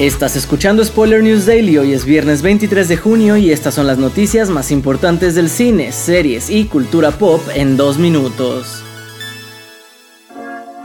Estás escuchando Spoiler News Daily, hoy es viernes 23 de junio y estas son las noticias más importantes del cine, series y cultura pop en dos minutos.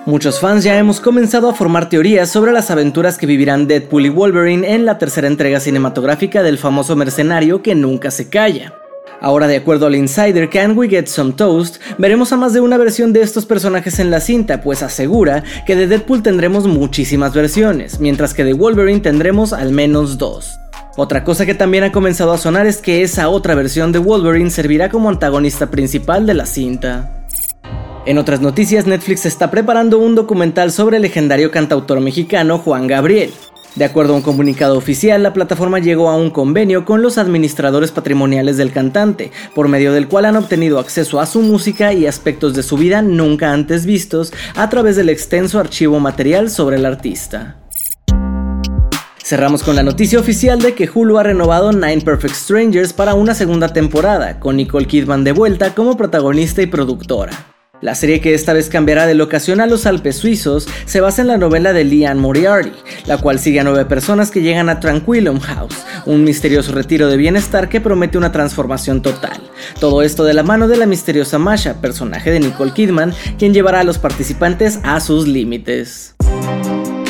Muchos fans ya hemos comenzado a formar teorías sobre las aventuras que vivirán Deadpool y Wolverine en la tercera entrega cinematográfica del famoso mercenario que nunca se calla. Ahora, de acuerdo al insider Can We Get Some Toast, veremos a más de una versión de estos personajes en la cinta, pues asegura que de Deadpool tendremos muchísimas versiones, mientras que de Wolverine tendremos al menos dos. Otra cosa que también ha comenzado a sonar es que esa otra versión de Wolverine servirá como antagonista principal de la cinta. En otras noticias, Netflix está preparando un documental sobre el legendario cantautor mexicano Juan Gabriel. De acuerdo a un comunicado oficial, la plataforma llegó a un convenio con los administradores patrimoniales del cantante, por medio del cual han obtenido acceso a su música y aspectos de su vida nunca antes vistos a través del extenso archivo material sobre el artista. Cerramos con la noticia oficial de que Hulu ha renovado Nine Perfect Strangers para una segunda temporada, con Nicole Kidman de vuelta como protagonista y productora. La serie que esta vez cambiará de locación a los Alpes suizos se basa en la novela de Leanne Moriarty, la cual sigue a nueve personas que llegan a Tranquilum House, un misterioso retiro de bienestar que promete una transformación total. Todo esto de la mano de la misteriosa Masha, personaje de Nicole Kidman, quien llevará a los participantes a sus límites.